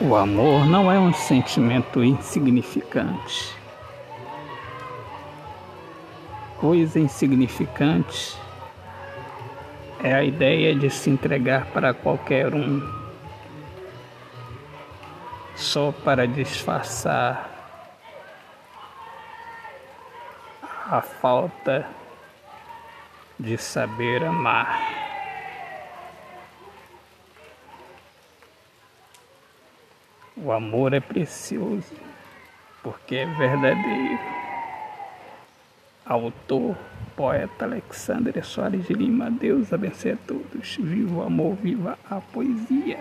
O amor não é um sentimento insignificante. Coisa insignificante é a ideia de se entregar para qualquer um só para disfarçar a falta de saber amar. O amor é precioso porque é verdadeiro. Autor, poeta Alexandre Soares de Lima, Deus abençoe a todos. Viva o amor, viva a poesia.